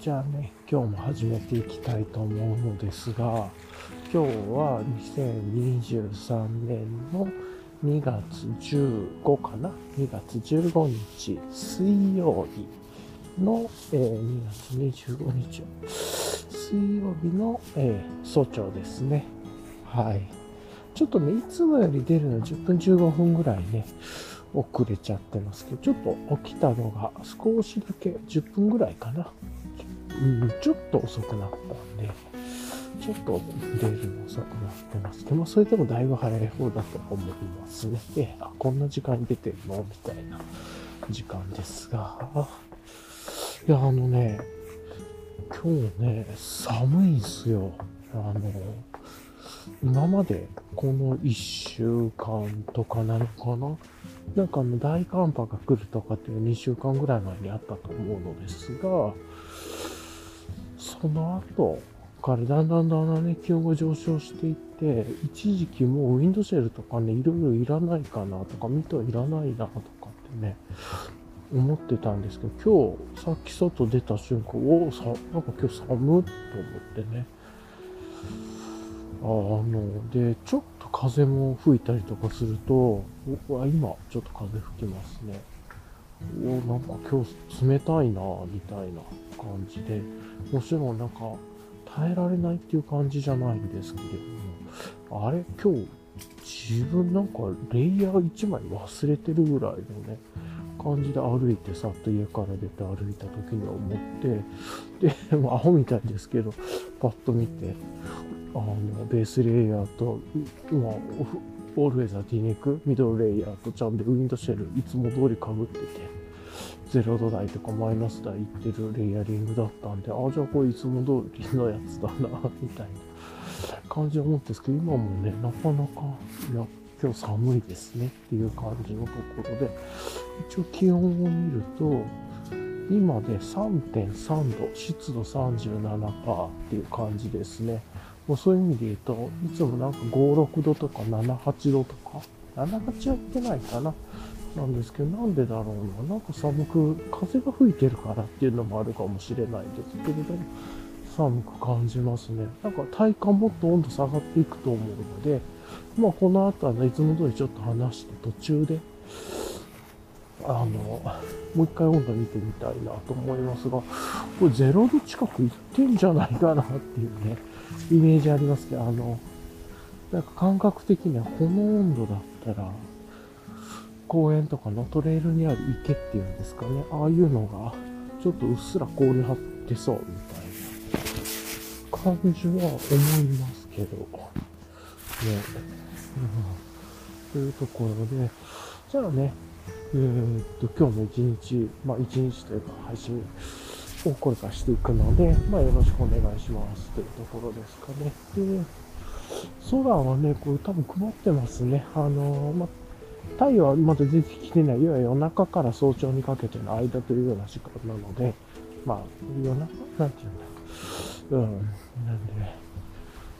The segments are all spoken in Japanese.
じゃあね、今日も始めていきたいと思うのですが、今日は2023年の2月15かな ?2 月15日水曜日の、えー2月25日水曜日の、えー早朝ですね。はい。ちょっとね、いつもより出るの10分15分ぐらいね、遅れちゃってますけど、ちょっと起きたのが少しだけ10分ぐらいかな。うん、ちょっと遅くなったんで、ちょっと出るの遅くなってます。けど、それでもだいぶ早い方だと思いますね。え、あ、こんな時間に出てるのみたいな時間ですが、いや、あのね、今日ね、寒いんすよ。あの、今までこの1週間とかなのかな？なんかあの大寒波が来るとかっていう2週間ぐらい前にあったと思うのですが、その後からだんだんだんだんね、気温が上昇していって、一時期もうウィンドシェルとかね、いろいろいらないかなとか、ミトいらないなとかってね、思ってたんですけど、今日、さっき外出た瞬間、おお、さ、なんか今日寒っと思ってね。あの、で、ちょっと風も吹いたりとかすると、おあ今、ちょっと風吹きますね。おなんか今日冷たいなみたいな感じで、もちろんなんか耐えられないっていう感じじゃないんですけれども、あれ今日自分なんかレイヤー1枚忘れてるぐらいのね、感じで歩いてさっと家から出て歩いた時には思って、で、まあ、アホみたいですけど、パッと見て、あの、ベースレイヤーと、まあ、オルウェザー T ネック、ミドルレイヤーとちゃんとウィンドシェルいつも通り被ってて、0度台とかマイナス台いってるレイヤリングだったんで、ああ、じゃあこれいつも通りのやつだな、みたいな感じで思ってんですけど、今もね、なかなか、いや、今日寒いですねっていう感じのところで、一応気温を見ると、今で3.3度、湿度37%っていう感じですね。もうそういう意味で言うと、いつもなんか5、6度とか7、8度とか、7、8は行ってないかな。なんですけど、なんでだろうな。なんか寒く、風が吹いてるからっていうのもあるかもしれないですけれども、寒く感じますね。なんか体感もっと温度下がっていくと思うので、まあこの後はね、いつも通りちょっと話して途中で、あの、もう一回温度見てみたいなと思いますが、これ0度近くいってんじゃないかなっていうね、イメージありますけど、あの、なんか感覚的にはこの温度だったら、公園とかのトレイルにある池っていうんですかね、ああいうのが、ちょっとうっすら氷張ってそうみたいな感じは思いますけど、ね。うん、というところで、じゃあね、えーっと、今日も一日、まあ一日というか配信をこれからしていくので、まあよろしくお願いしますというところですかね。で、空はね、これ多分曇ってますね。あのーまあ、太陽はまだ出てきてない、いわゆる夜中から早朝にかけての間というような時間なので、まあ、夜中なんていうんだ。うん、なんで、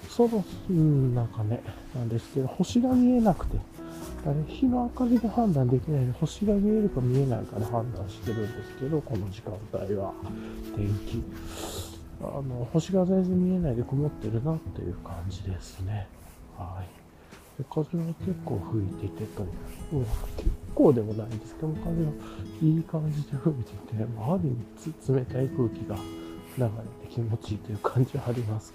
そろ、うん、なんかね、なんですけど、星が見えなくて、あれ、日の明かりで判断できないで、星が見えるか見えないかで判断してるんですけど、この時間帯は、天気。あの、星が全然見えないで曇ってるなっていう感じですね。はい。で風は結構吹いててという、うん、結構でもないんですけど、風がいい感じで吹いてて、まあ、ある意味冷たい空気が流れて気持ちいいという感じはあります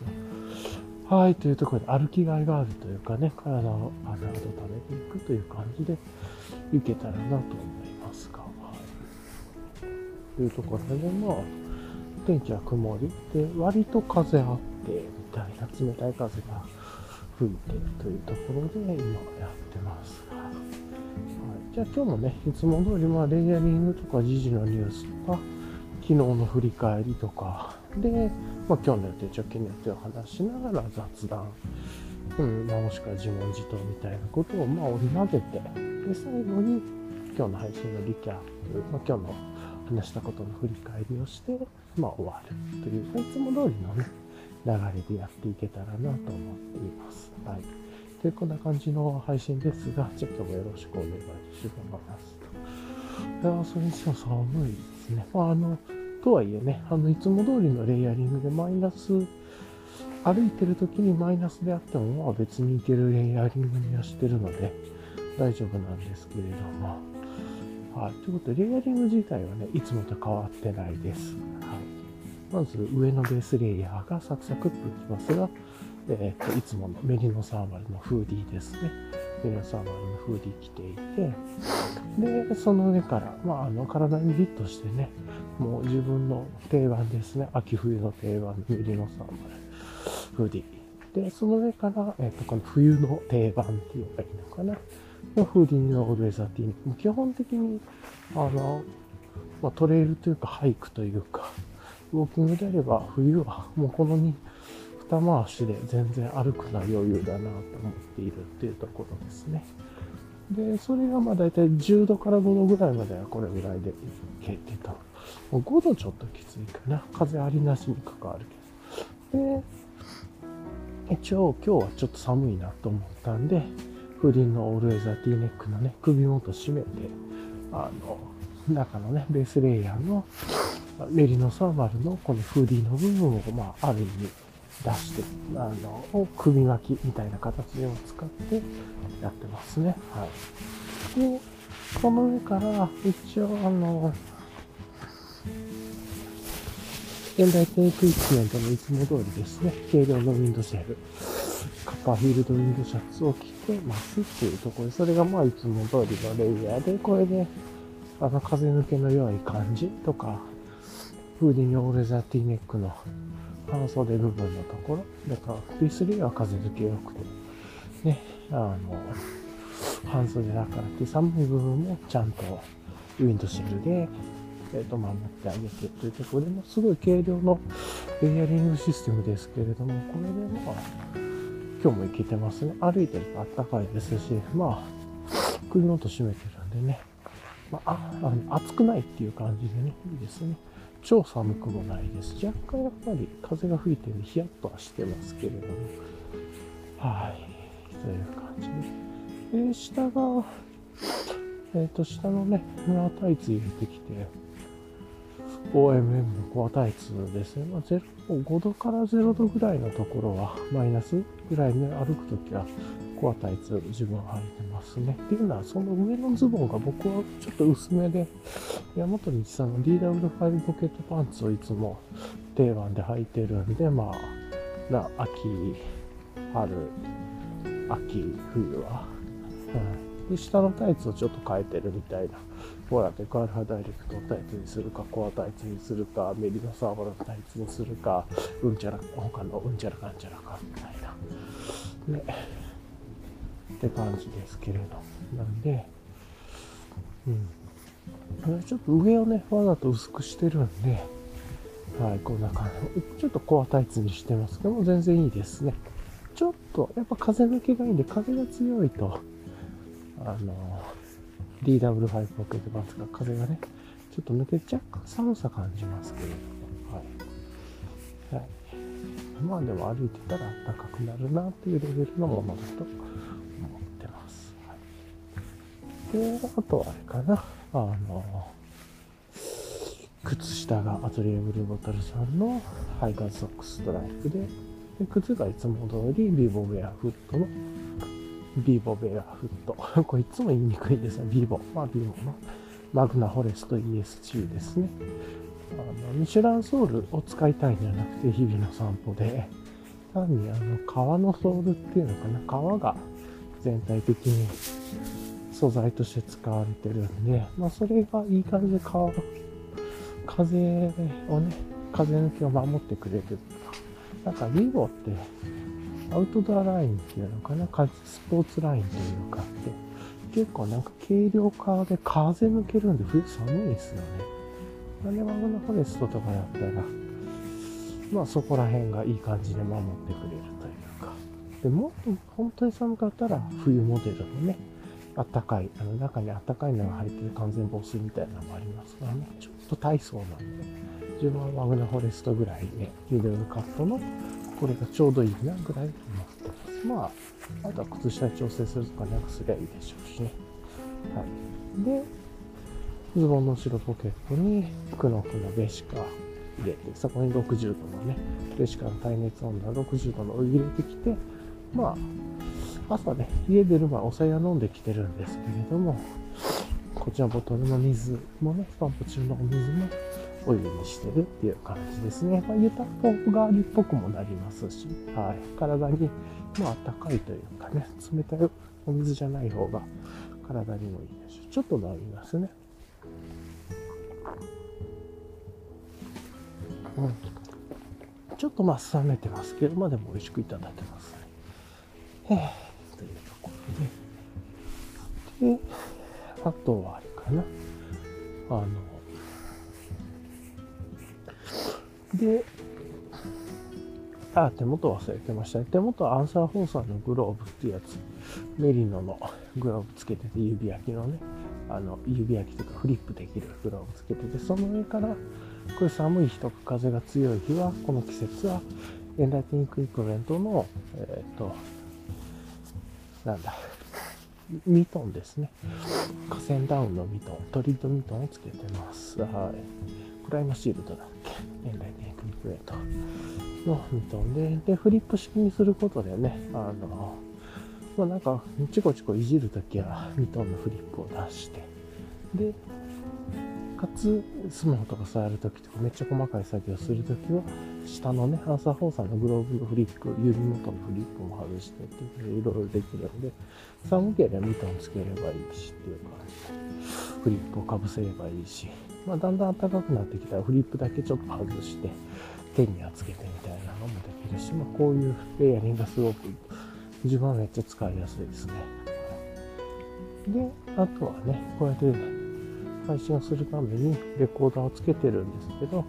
が。はい、というところで歩きがいがあるというかね、体をあの温めていくという感じでいけたらなと思いますが。はい、というところで、まあ、天気は曇りで、割と風あって、みたいな冷たい風が吹いてというところで今やってます。が。はい、じゃあ今日もね、いつも通り、まあ、レイヤリングとか時事のニュースとか、昨日の振り返りとか、で、まあ、今日の予定、直近の予定を話しながら雑談、うん、まあ、もしくは自問自答みたいなことを、まあ、織り交ぜて、で、最後に、今日の配信のリキャップ、まあ、今日の話したことの振り返りをして、まあ、終わるという、いつも通りのね、流れでやっていけたらなと思っています。はい。というこんな感じの配信ですが、じゃあ今日もよろしくお願いします。いやー、それにしても寒いですね。まあ、あの、とはいえね、あの、いつも通りのレイヤリングでマイナス、歩いてる時にマイナスであっても、まあ別にいけるレイヤリングにはしてるので、大丈夫なんですけれども。はい。ということで、レイヤリング自体はね、いつもと変わってないです。まず、上のベースレイヤーがサクサクっといきますが、えっ、ー、と、いつものメリノサーマルのフーディーですね。メリノサーマルのフーディー着ていて、で、その上から、まあ、あの、体にフィットしてね、もう自分の定番ですね。秋冬の定番のメリノサーマルフーディー。で、その上から、えっ、ー、と、この冬の定番っていうのがいいのかな。のフーディーのオルウェザーティー基本的に、あの、まあ、トレイルというか、ハイクというか、ウォーキングであれば、冬はもうこの2、二回しで全然歩くのは余裕だなと思っているっていうところですね。で、それがまあ大体10度から5度ぐらいまではこれぐらいでいけてた。もう5度ちょっときついかな。風ありなしに関わるけど。で、一応今日はちょっと寒いなと思ったんで、フリーのオールウェザー T ネックのね、首元締めて、あの、中のね、ベースレイヤーのメリノサーマルのこのフーディーの部分を、まあ、ある意味、出して、あの、を首巻きみたいな形を使ってやってますね。はい。で、この上から、一応、あの、現代テイクイクメントのいつも通りですね、軽量のウィンドシェル、カッパーフィールドウィンドシャツを着てますっていうところで、それがまあいつも通りのレイヤーで、これで、あの、風抜けの良い感じとか、フーディニオレザーティーネックの半袖部分のところ。だから、P3 は風抜け良くて、ね、あの、半袖だからって寒い部分もちゃんとウィンドシェルで、えっ、ー、と、守ってあげてというところでも、すごい軽量のレイヤリングシステムですけれども、これでまあ、今日もいけてますね。歩いてるとあったかいですし、まあ、首の音閉めてるんでね、まあ、あ暑くないっていう感じでね、いいですね。超寒くもないです。若干やっぱり風が吹いてるヒヤッとはしてますけれども。はい。という感じで。で、下が、えっ、ー、と、下のね、フラタイツ入れてきて、OMM のコアタイツですね。まあ、5度から0度ぐらいのところは、マイナスぐらいで歩くときは、コアタイツ自分は履いてますね。っていうのは、その上のズボンが僕はちょっと薄めで、山本道さんの DW5 ポケットパンツをいつも定番で履いてるんで、まあ、な秋、春、秋、冬は。うん、で、下のタイツをちょっと変えてるみたいな。ほら、デカアルファダイレクトタイツにするか、コアタイツにするか、メリノサーバルタイツにするか、うんちゃら、他のうんちゃらかんちゃらかみたいな。ね。って感じですけれど。なんで、うん。ちょっと上をね、わざと薄くしてるんで、はい、こんな感じ。ちょっとコアタイツにしてますけども、全然いいですね。ちょっと、やっぱ風抜けがいいんで、風が強いと、あの、DW5 ポケットバンツが風がね、ちょっと抜け若干寒さ感じますけれども、はい。はい。まあでも歩いてたら暖かくなるなっていうレベルのものだとで、あとはあれかな。あの、靴下がアトリエブルーボトルさんのハイカーソックストライプで、で靴がいつも通りビーボベアフットのビーボベアフット。これいつも言いにくいんです、ビーボ。まあビーボのマグナフォレスト ESG ですね。あの、ミシュランソールを使いたいんじゃなくて、日々の散歩で、単にあの、革のソールっていうのかな、革が全体的に素材として使われてるんで、まあ、それがいい感じで風をね、風抜きを守ってくれるとか。なんか、リボってアウトドアラインっていうのかな、スポーツラインというかって、結構なんか軽量化で風抜けるんで冬寒いですよね。なんでマグナフォレストとかだったら、まあそこら辺がいい感じで守ってくれるというか。でもっと本当に寒かったら冬モデルのね、あったかい、あの中にあったかいのが入ってる完全防水みたいなのもありますからね、ちょっと体操なんで、自分はマグナフォレストぐらいで、ミドルカットの、これがちょうどいいなぐらい思ってます。まあ、あとは靴下調整するとかなんかすりゃいいでしょうしね。はい。で、ズボンの後ろポケットにクノクのベシカ入れて、そこに60度のね、ベシカの耐熱温度は60度のお湯入れてきて、まあ、朝ね、家出る前お茶屋飲んできてるんですけれども、こちのボトルの水もね、パンプ中のお水もお湯にしてるっていう感じですね。まあ、湯たんぽ代わりっぽくもなりますし、はい。体に、まあ、暖かいというかね、冷たいお水じゃない方が体にもいいですし、ちょっと飲みますね。うん。ちょっとまあ冷めてますけど、まあでも美味しくいただけますね。で。あとはあれかな。あの、で、あ、手元忘れてましたね。手元はアンサーフォーサーのグローブっていうやつ。メリノのグローブつけてて、指焼きのね、あの、指焼きとかフリップできるグローブつけてて、その上から、これ寒い日とか風が強い日は、この季節は、エンライティングイクメントの、えっ、と、なんだ、ミトンですね。河川ダウンのミトン、トリートミトンをつけてます。はい。クライマシールドだっけエンライティングイクメントのミトンで、で、フリップ式にすることでね、あの、まあなんか、チコチコいじるときはミトンのフリップを出して、で、かつ、スマホとか触るときとか、めっちゃ細かい作業するときは、下のね、アンサーフォーサーのグローブのフリップ、指元のフリップも外してっていう、いろいろできるので、寒ければミトンつければいいしっていう感じ、フリップをかぶせればいいし、まあだんだん暖かくなってきたらフリップだけちょっと外して、手にはつけてみたいなのもできるし、まあこういうレイヤリングがすごく自分はめっちゃ使いやすいですね。で、あとはね、こうやって配信をするためにレコーダーをつけてるんですけど、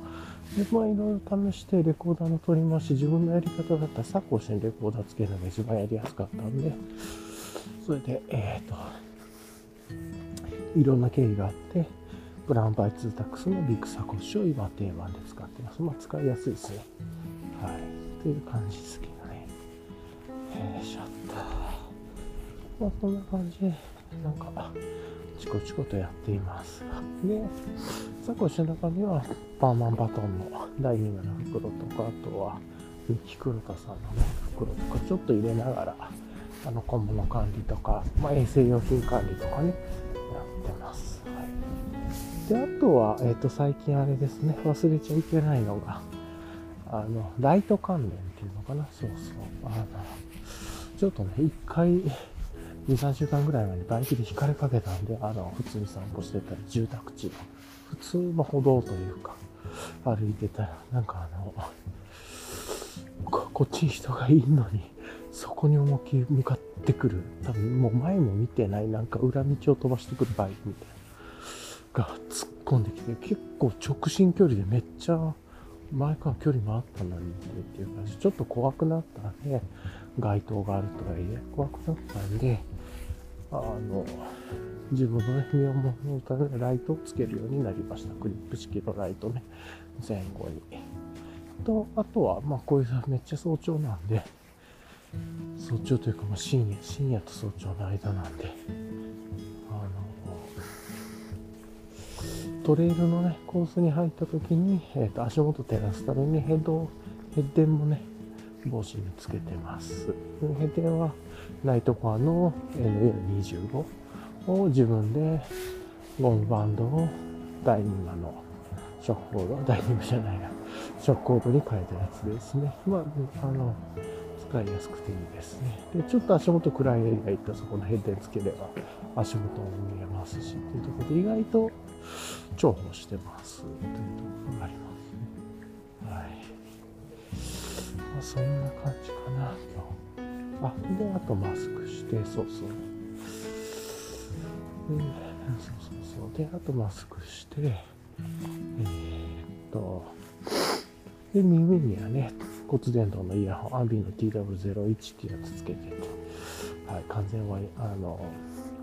で、まあいろいろ試してレコーダーの取り回し、自分のやり方だったらサコッシュにレコーダーつけるのが一番やりやすかったんで、それで、えっ、ー、と、いろんな経緯があって、ブラウンバイツータックスのビッグサコッシュを今定番で使ってます。まあ使いやすいですね。はい。という感じですけどね。よいしょっと。まあこんな感じで、なんか、チコチコとやっています。で、サコッシュの中には、パーマンバトンのダイニングの袋とか、あとは、ミキクロタさんのね、袋とか、ちょっと入れながら、あの、小物管理とか、まあ、衛生用品管理とかね、やってます。はい。で、あとは、えっ、ー、と、最近あれですね、忘れちゃいけないのが、あの、ライト関連っていうのかな、そうそう。あの、ちょっとね、一回、2、3週間ぐらい前にバイクで引かれかけたんで、あの、普通に散歩してたら住宅地の、普通の歩道というか、歩いてたら、なんかあの、ここっちに人がいるのに、そこに思いっきり向かってくる。多分もう前も見てない、なんか裏道を飛ばしてくるバイクみたいな。が突っ込んできて、結構直進距離でめっちゃ前から距離もあったのにっていう感じ、ちょっと怖くなったんで、街灯があるとはいえ、怖くなったんで、あの、自分のね、身を守るためにライトをつけるようになりました。クリップ式のライトね、前後に。と、あとは、まあこういうめっちゃ早朝なんで、早朝というか、まあ深夜、深夜と早朝の間なんで、あの、トレイルのね、コースに入った時に、えっ、ー、と、足元照らすためにヘッド、ヘッデンもね、帽子につけてます。ヘッデンはナイトコアの NL25 を自分でゴムバンドをダイニングのショックコード、ダイニングじゃないな、ショックコードに変えたやつですね。まあ、あの、使いやすくていいですね。で、ちょっと足元暗いエリア行ったそこのヘッデンつければ足元も見えますし、というところで意外と重宝してますというところがありますね。はい。まあ、そんな感じかな、今日。あ、で、あとマスクして、そうそう。で、そうそうそう。で、あとマスクして、えー、っと、で、耳にはね、骨伝導のイヤホン、アンビの TW01 っていうやつつけてて、はい、完全は、あの、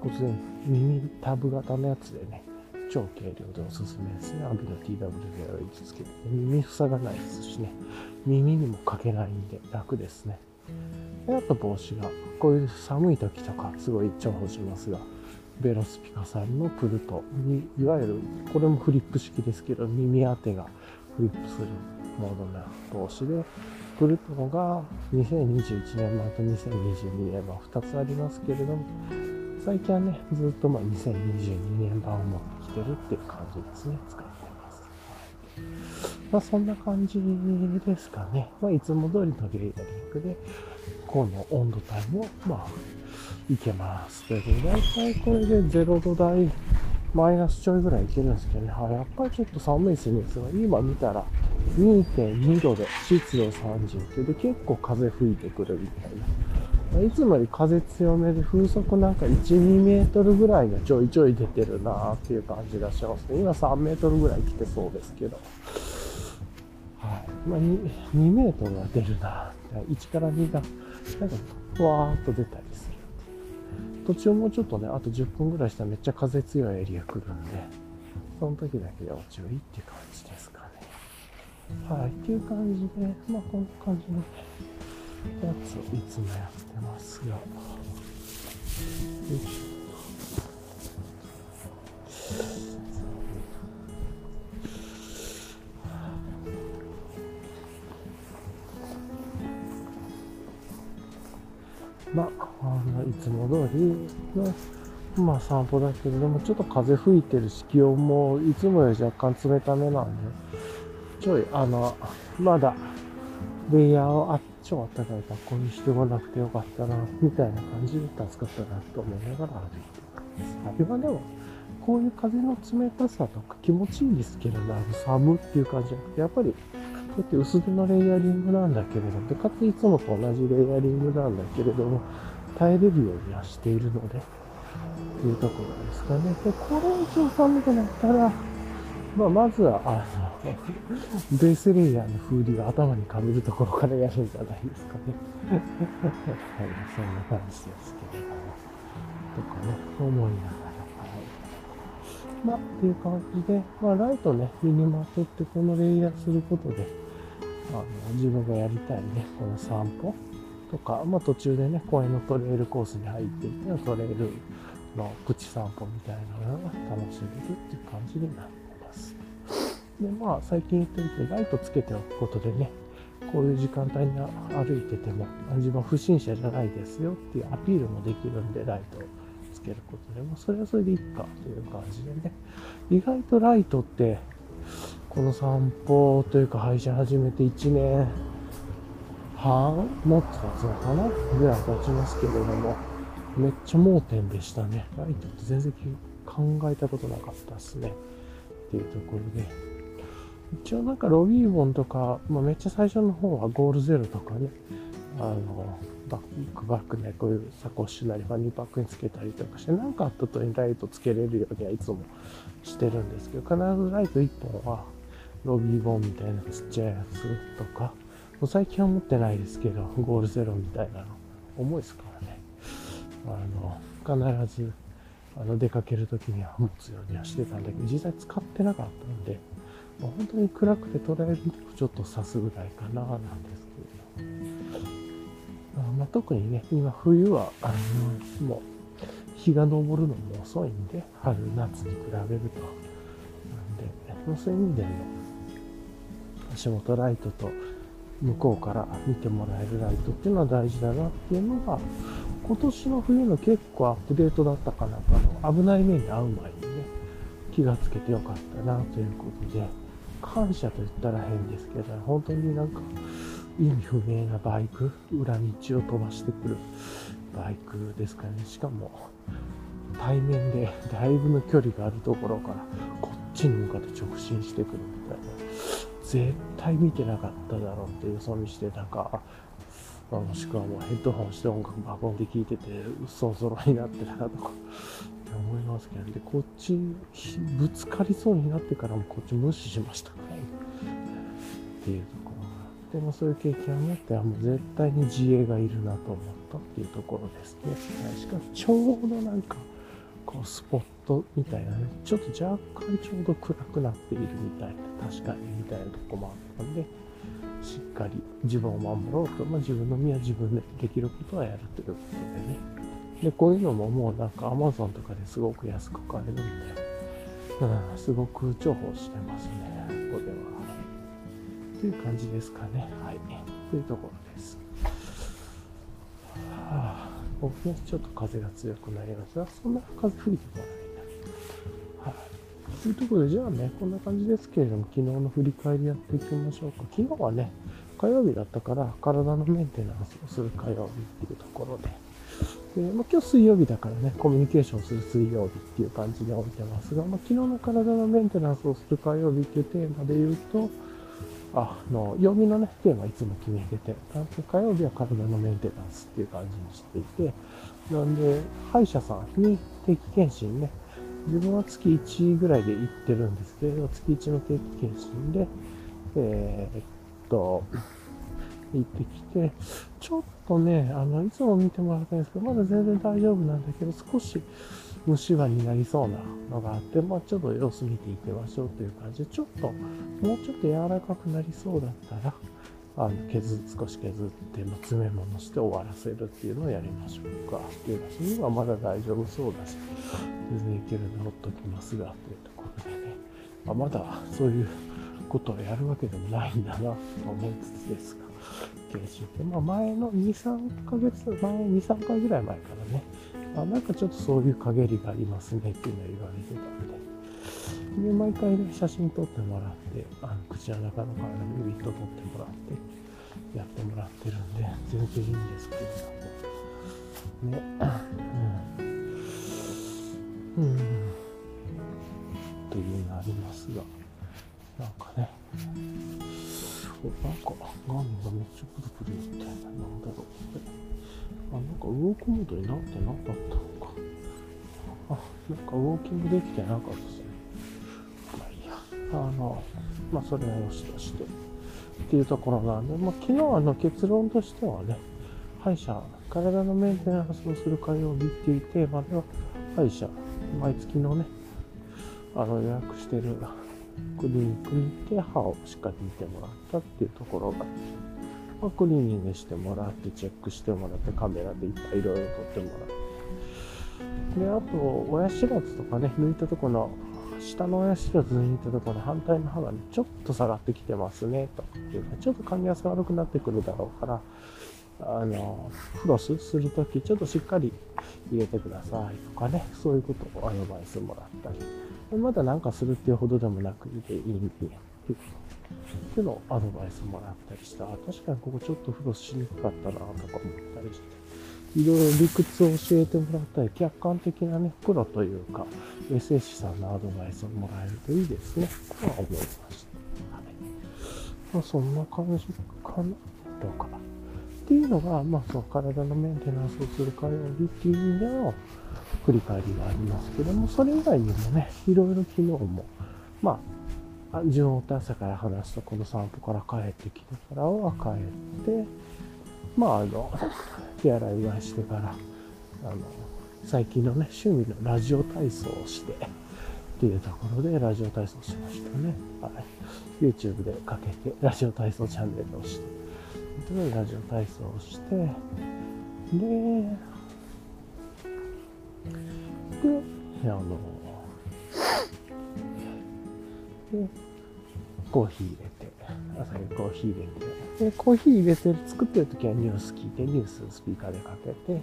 骨伝、耳タブ型のやつでね、超軽量でおすすめですね。アビの TW01 つけて、耳塞がないですしね、耳にもかけないんで楽ですね。であと帽子が、こういう寒い時とかすごい重宝しますが、ベロスピカさんのプルトに、いわゆる、これもフリップ式ですけど、耳当てがフリップするモードな同士で、プルトが2021年版と2022年版2つありますけれども、最近はね、ずっとまあ2022年版を持ってきてるっていう感じですね。使ってます。まあそんな感じですかね。まあいつも通りのレイヤリングで、この温度帯も、まあ、いけます。で、大体これで0度台、マイナスちょいぐらいいけるんですけどね。あ、やっぱりちょっと寒いですね。今見たら2.2度で湿度39で結構風吹いてくるみたいな。いつもより風強めで風速なんか1、2メートルぐらいがちょいちょい出てるなっていう感じがしますね。今3メートルぐらい来てそうですけど。はい。まあ2、2メートルは出るな。1から2が、なんか、ふわーっと出たりする。途中もうちょっとね、あと10分ぐらいしたらめっちゃ風強いエリア来るんで、その時だけ要注意っていう感じですかね。はい、っていう感じで、まあこんな感じのやつをいつもやってますが、よいしょ。まあ、あのいつも通りの、まあ、散歩だけれども、ちょっと風吹いてるし、気温もいつもより若干冷ためなんで、ちょい、あの、まだ、レイヤーをあ超暖かい格好にしてこなくてよかったな、みたいな感じで助かったなと思いながら歩いてます。今でも、こういう風の冷たさとか気持ちいいんですけれど、寒っていう感じじゃなくて、やっぱりこうやって薄手のレイヤリングなんだけれども、かついつもと同じレイヤリングなんだけれども、耐えれるようにはしているので、というところですかね。で、これ以上寒くなったら、まあ、まずは、あの、ベースレイヤーのフーディを頭にかぶるところからやるんじゃないですかね。はい、そんな感じですけれども。とかね、思いながら。はい。まあ、っていう感じで、まあ、ライトね、身にまとってこのレイヤーすることで、あの自分がやりたいね、この散歩とか、まあ、途中でね、公園のトレイルコースに入っていて、トレイルのプチ散歩みたいなのが楽しめるっていう感じになってます。で、まあ、最近言ってるけど、ライトつけておくことでね、こういう時間帯に歩いてても、自分は不審者じゃないですよっていうアピールもできるんで、ライトをつけることでも、それはそれでいいかという感じでね、意外とライトってこの散歩というか配信始めて1年半？もっと経つのかなぐらい経ちますけれども、めっちゃ盲点でしたね。ライトって全然考えたことなかったっすね。っていうところで。一応なんかロビーボンとか、まあ、めっちゃ最初の方はゴールゼロとかね、あの、バックバックね、こういうサコッシュなりファニーパックにつけたりとかして、何かあった時にライトつけれるようにはいつもしてるんですけど、必ずライト1本はロビーボンみたいなちっちゃいやつとか、もう最近は持ってないですけど、ゴールゼロみたいなの、重いですからね。あの、必ず、あの、出かけるときには持つようにはしてたんだけど、実際使ってなかったんで、まあ、本当に暗くて捉えるとちょっと刺すぐらいかな、なんですけど。あまあ、特にね、今冬は、あの、もう、日が昇るのも遅いんで、春、夏に比べると。なんで、そういう意味でも、足元ライトと向こうから見てもらえるライトっていうのは大事だなっていうのが、今年の冬の結構アップデートだったかな、あの危ない目に遭う前にね、気がつけてよかったなということで、感謝と言ったら変ですけど、本当になんか意味不明なバイク、裏道を飛ばしてくるバイクですかね。しかも、対面でだいぶの距離があるところからこっちに向かって直進してくるたいな。絶対見てなかっただろうっていうそ見してなんかもしくはもうヘッドホンして音楽バコンで聴いてて嘘ぞろになってたとか。って思いますけどでこっちぶつかりそうになってからもこっち無視しましたね。っていうところがあってもそういう経験を持ってはもう絶対に自衛がいるなと思ったっていうところですね。しかもちょうどなんかこうスポットみたいなね、ちょっと若干ちょうど暗くなっているみたいな、確かにみたいなとこもあったんで、しっかり自分を守ろうと、まあ、自分の身は自分でできることはやるということでね、で、こういうのももうなんか Amazon とかですごく安く買えるんで、うん、すごく重宝してますね、これは。という感じですかね。はい。というところです。はあ、僕ね、ちょっと風が強くなりますが、そんな風吹いてこない。はい。というところで、じゃあね、こんな感じですけれども、昨日の振り返りやっていきましょうか。昨日はね、火曜日だったから、体のメンテナンスをする火曜日っていうところで、でまあ、今日水曜日だからね、コミュニケーションする水曜日っていう感じで置いてますが、まあ、昨日の体のメンテナンスをする火曜日っていうテーマで言うと、あの、曜日のね、テーマいつも決めてて、なんと火曜日は体のメンテナンスっていう感じにしていて、なんで、歯医者さんに定期検診ね、自分は月1ぐらいで行ってるんですけれど、月1の定期検診で、えー、っと、行ってきて、ちょっとね、あの、いつも見てもらったんですけど、まだ全然大丈夫なんだけど、少し虫歯になりそうなのがあって、まあちょっと様子見ていきましょうという感じで、ちょっと、もうちょっと柔らかくなりそうだったら、あの削少し削って、詰め物して終わらせるっていうのをやりましょうか。っていうか、それはまだ大丈夫そうだし、全然いけるんでほっときますが、というところでね、まあ、まだそういうことをやるわけでもないんだなと思いつつですが、研修って、まあ、前の2、3ヶ月、前、2、3回ぐらい前からね、あなんかちょっとそういう陰りがありますねっていうのを言われてたんで、で、毎回ね、写真撮ってもらって、あの口の中の体にビット撮ってもらって、やってもらってるんで、全然いいんですけど、ね、うん、うん、というのありますが、なんかね、なんか、画面がめっちゃプルプルって、ななんだろう。あ、なんかウォークモードになってなかったのか。あ、なんかウォーキングできてなかった。あの、まあそれはよしとして。っていうところなんで、まあ昨日あの結論としてはね、歯医者、体のメンテナンスをする火曜日っていうテーマでは、歯医者、毎月のね、あの予約してるクリニックに行って歯をしっかり見てもらったっていうところが、まあ、クリーニングしてもらってチェックしてもらってカメラでいっぱいいろいろ撮ってもらってであと親知らずとかね抜いたところの下の親知らず抜いたところの反対の歯がねちょっと下がってきてますねというかちょっと噛み合わせ悪くなってくるだろうからあのフロスするときちょっとしっかり入れてくださいとかねそういうことをアドバイスもらったりまだなんかするっていうほどでもなくていいんで、っていうのをアドバイスもらったりした。確かにここちょっとフロスしにくかったなとか思ったりして、いろいろ理屈を教えてもらったり、客観的なね、プロというか、衛生士さんのアドバイスをもらえるといいですね、とは思いました。はい。まあ、そんな感じかな、どうか。っていうのが、まあ、その体のメンテナンスをする火曜日っていう意味での、振り返りがありますけども、それ以外にもね、いろいろ昨日も、まあ、順を朝から話すと、この散歩から帰ってきてからは帰って、まあ、あの、手洗いうがいしてから、あの、最近のね、趣味のラジオ体操をして、っていうところでラジオ体操しましたね。はい。YouTube でかけて、ラジオ体操チャンネルをして、ラジオ体操をして、で、で、あの、で、コーヒー入れ、朝にコーヒー入れて、で、コーヒー入れて作ってる時はニュース聞いて、ニューススピーカーでかけて、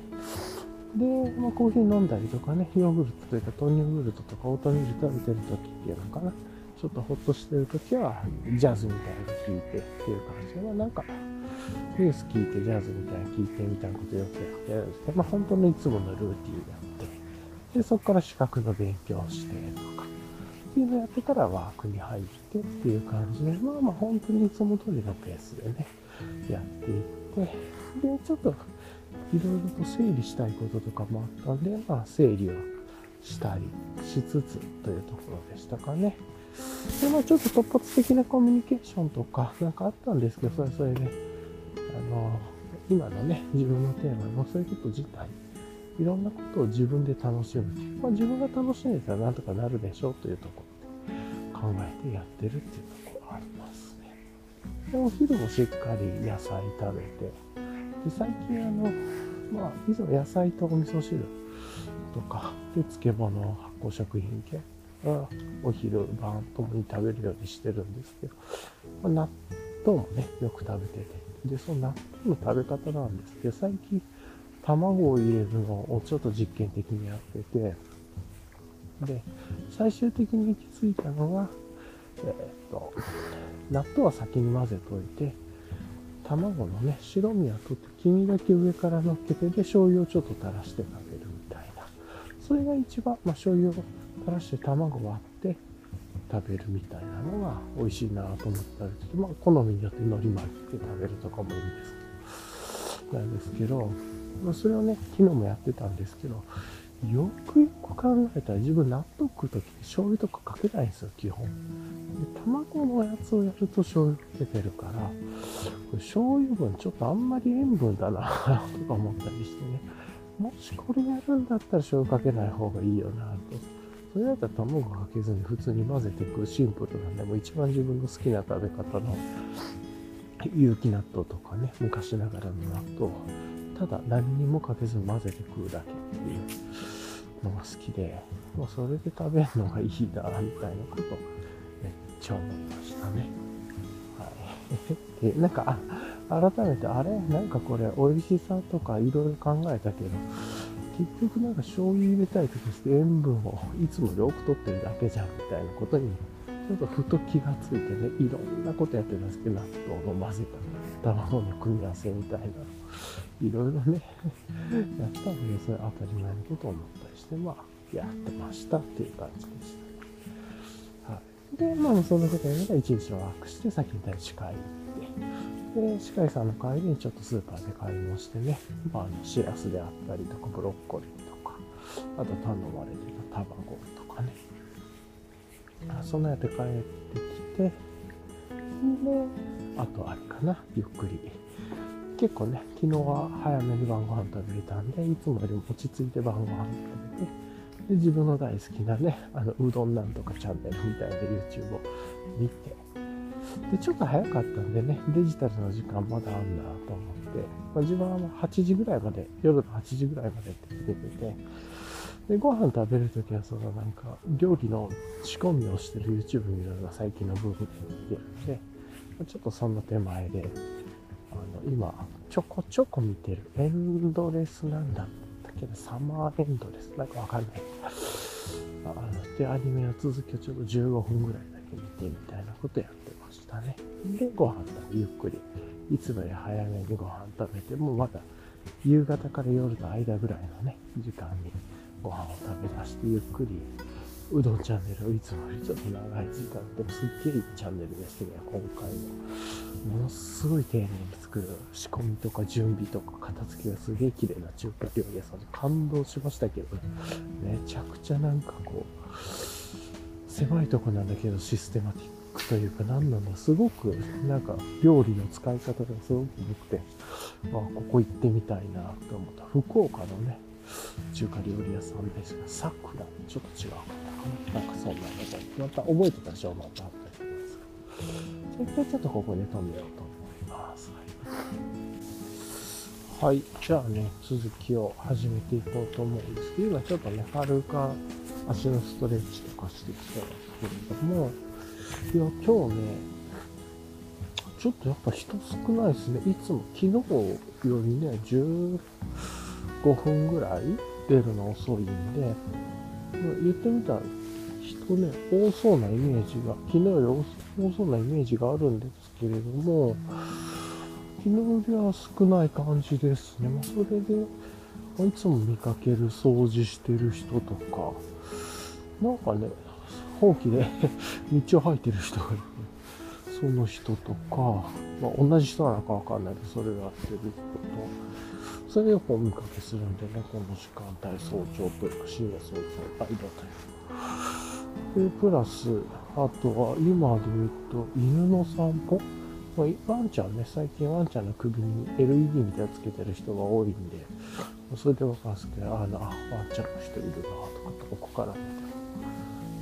で、まあ、コーヒー飲んだりとかね、ヨーグルトというか豆乳グルトとかオートミール食べてる時っていうのかな。ちょっとほっとしてる時は、ジャズみたいなの聞いてっていう感じ。で、まあ、なんか、ニュース聞いてジャズみたいな聞いてみたいなことよくやってるんですけど、まあ本当にいつものルーティンでで、そこから資格の勉強してとか、っていうのをやってからワークに入ってっていう感じで、まあまあ本当にいつも通りのペースでね、やっていって、で、ちょっといろいろと整理したいこととかもあったんで、まあ整理をしたりしつつというところでしたかね。で、まあちょっと突発的なコミュニケーションとかなんかあったんですけど、それそれで、ね、あの、今のね、自分のテーマのそういうこと自体いろんなことを自分で楽しむ。まあ、自分が楽しんでたらなんとかなるでしょうというところで考えてやってるっていうところありますね。で、お昼もしっかり野菜食べて、で最近あの、まあ、いつも野菜とお味噌汁とか、で、漬物、発酵食品系はお昼晩ともに食べるようにしてるんですけど、まあ、納豆もね、よく食べてて、で、その納豆の食べ方なんですけど、最近、卵を入れるのをちょっと実験的にやってて、で、最終的に行き着いたのが、えー、っと、納豆は先に混ぜといて、卵のね、白身は取って黄身だけ上から乗っけて、で、醤油をちょっと垂らして食べるみたいな。それが一番、まあ、醤油を垂らして卵割って食べるみたいなのが美味しいなと思ったりまあ、好みによって海苔巻いて食べるとかもいいんですけど、なんですけど、まあ、それをね、昨日もやってたんですけど、よくよく考えたら自分納豆食う時って醤油とかかけないんですよ、基本。で卵のやつをやると醤油かけてるから、これ醤油分ちょっとあんまり塩分だなとか思ったりしてね。もしこれやるんだったら醤油かけない方がいいよなと。それだったら卵かけずに普通に混ぜていくシンプルなんで、もう一番自分の好きな食べ方の有機納豆とかね、昔ながらの納豆ただ何にもかけず混ぜて食うだけっていうのが好きで、もうそれで食べるのがいいな、みたいなことめっちゃ思いましたね。はい。で、なんか、改めて、あれなんかこれ、美味しさとかいろいろ考えたけど、結局なんか醤油入れたい時って塩分をいつもよく取ってるだけじゃんみたいなことにちょっとふと気がついてねいろんなことやってたんですけど納豆の混ぜた卵の組み合わせみたいないろいろね。やったんだけどそれ当たり前のことを思ったりしてまあやってましたっていう感じでしたはい、でまあそんなことやりながら一日ワークして先に大使会行ってで歯科医さんの帰りにちょっとスーパーで買い物してね、まあ、あのシラスであったりとかブロッコリーとかあと頼まれてた卵とかね。そんなやって帰ってきてであとあれかなゆっくり結構ね、昨日は早めに晩ご飯食べれたんで、いつもよりも落ち着いて晩ご飯食べて、で自分の大好きなね、あの、うどんなんとかチャンネルみたいな YouTube を。見て、で、ちょっと早かったんでね、デジタルの時間まだあんなと思って、まあ、自分は8時ぐらいまで、夜の8時ぐらいまでって出てて、で、ご飯食べるときはそのなんか、料理の仕込みをしてる YouTube 見るのが最近のブームで見てるんで、ちょっとその手前で、今、ちょこちょこ見てる。エンドレスなんだったけど、サマーエンドレス。なんかわかんない。あの、で、アニメの続きをちょっと15分ぐらいだけ見てみたいなことやってましたね。で、ご飯食べ、ゆっくり。いつもより早めにご飯食べて、もまだ夕方から夜の間ぐらいのね、時間にご飯を食べ出してゆっくりうどんチャンネルいつもよりちょっと長い時間でもすっげえチャンネルですね、今回も。ものすごい丁寧に作る仕込みとか準備とか片付けがすげえ綺麗な中華料理屋さんで感動しましたけど。めちゃくちゃなんかこう、狭いとこなんだけどシステマティックというか何なんだ、すごくなんか料理の使い方がすごく良くて、あ、ここ行ってみたいなと思った。福岡のね、中華料理屋さんですが、さくらちょっと違うかな。なんかそんなのまた覚えてた人はまたあったりします一回ちょっとここで止めようと思います。はい。じゃあね、続きを始めていこうと思うんですけど、今ちょっとね、軽く足のストレッチとかしてきたんですけれども、いや、今日ね、ちょっとやっぱ人少ないですね。いつも昨日よりね、10 5分ぐらい出るの遅いんで、言ってみたら人ね、多そうなイメージが、昨日より多そうなイメージがあるんですけれども、昨日よりは少ない感じですね。まあ、それで、いつも見かける掃除してる人とか、なんかね、ほうきで 道を吐いてる人がいる。その人とか、まあ、同じ人なのかわかんないけど、それをやってる人と、それよくお見かけするんでね、この時間帯、早朝というか深夜早朝、間というで、プラス、あとは今で言うと、犬の散歩。まあ、ワンちゃんね、最近ワンちゃんの首に LED みたいなつけてる人が多いんで、それでわかるんですけど、あの、あ、ワンちゃんの人いるなとか、ここから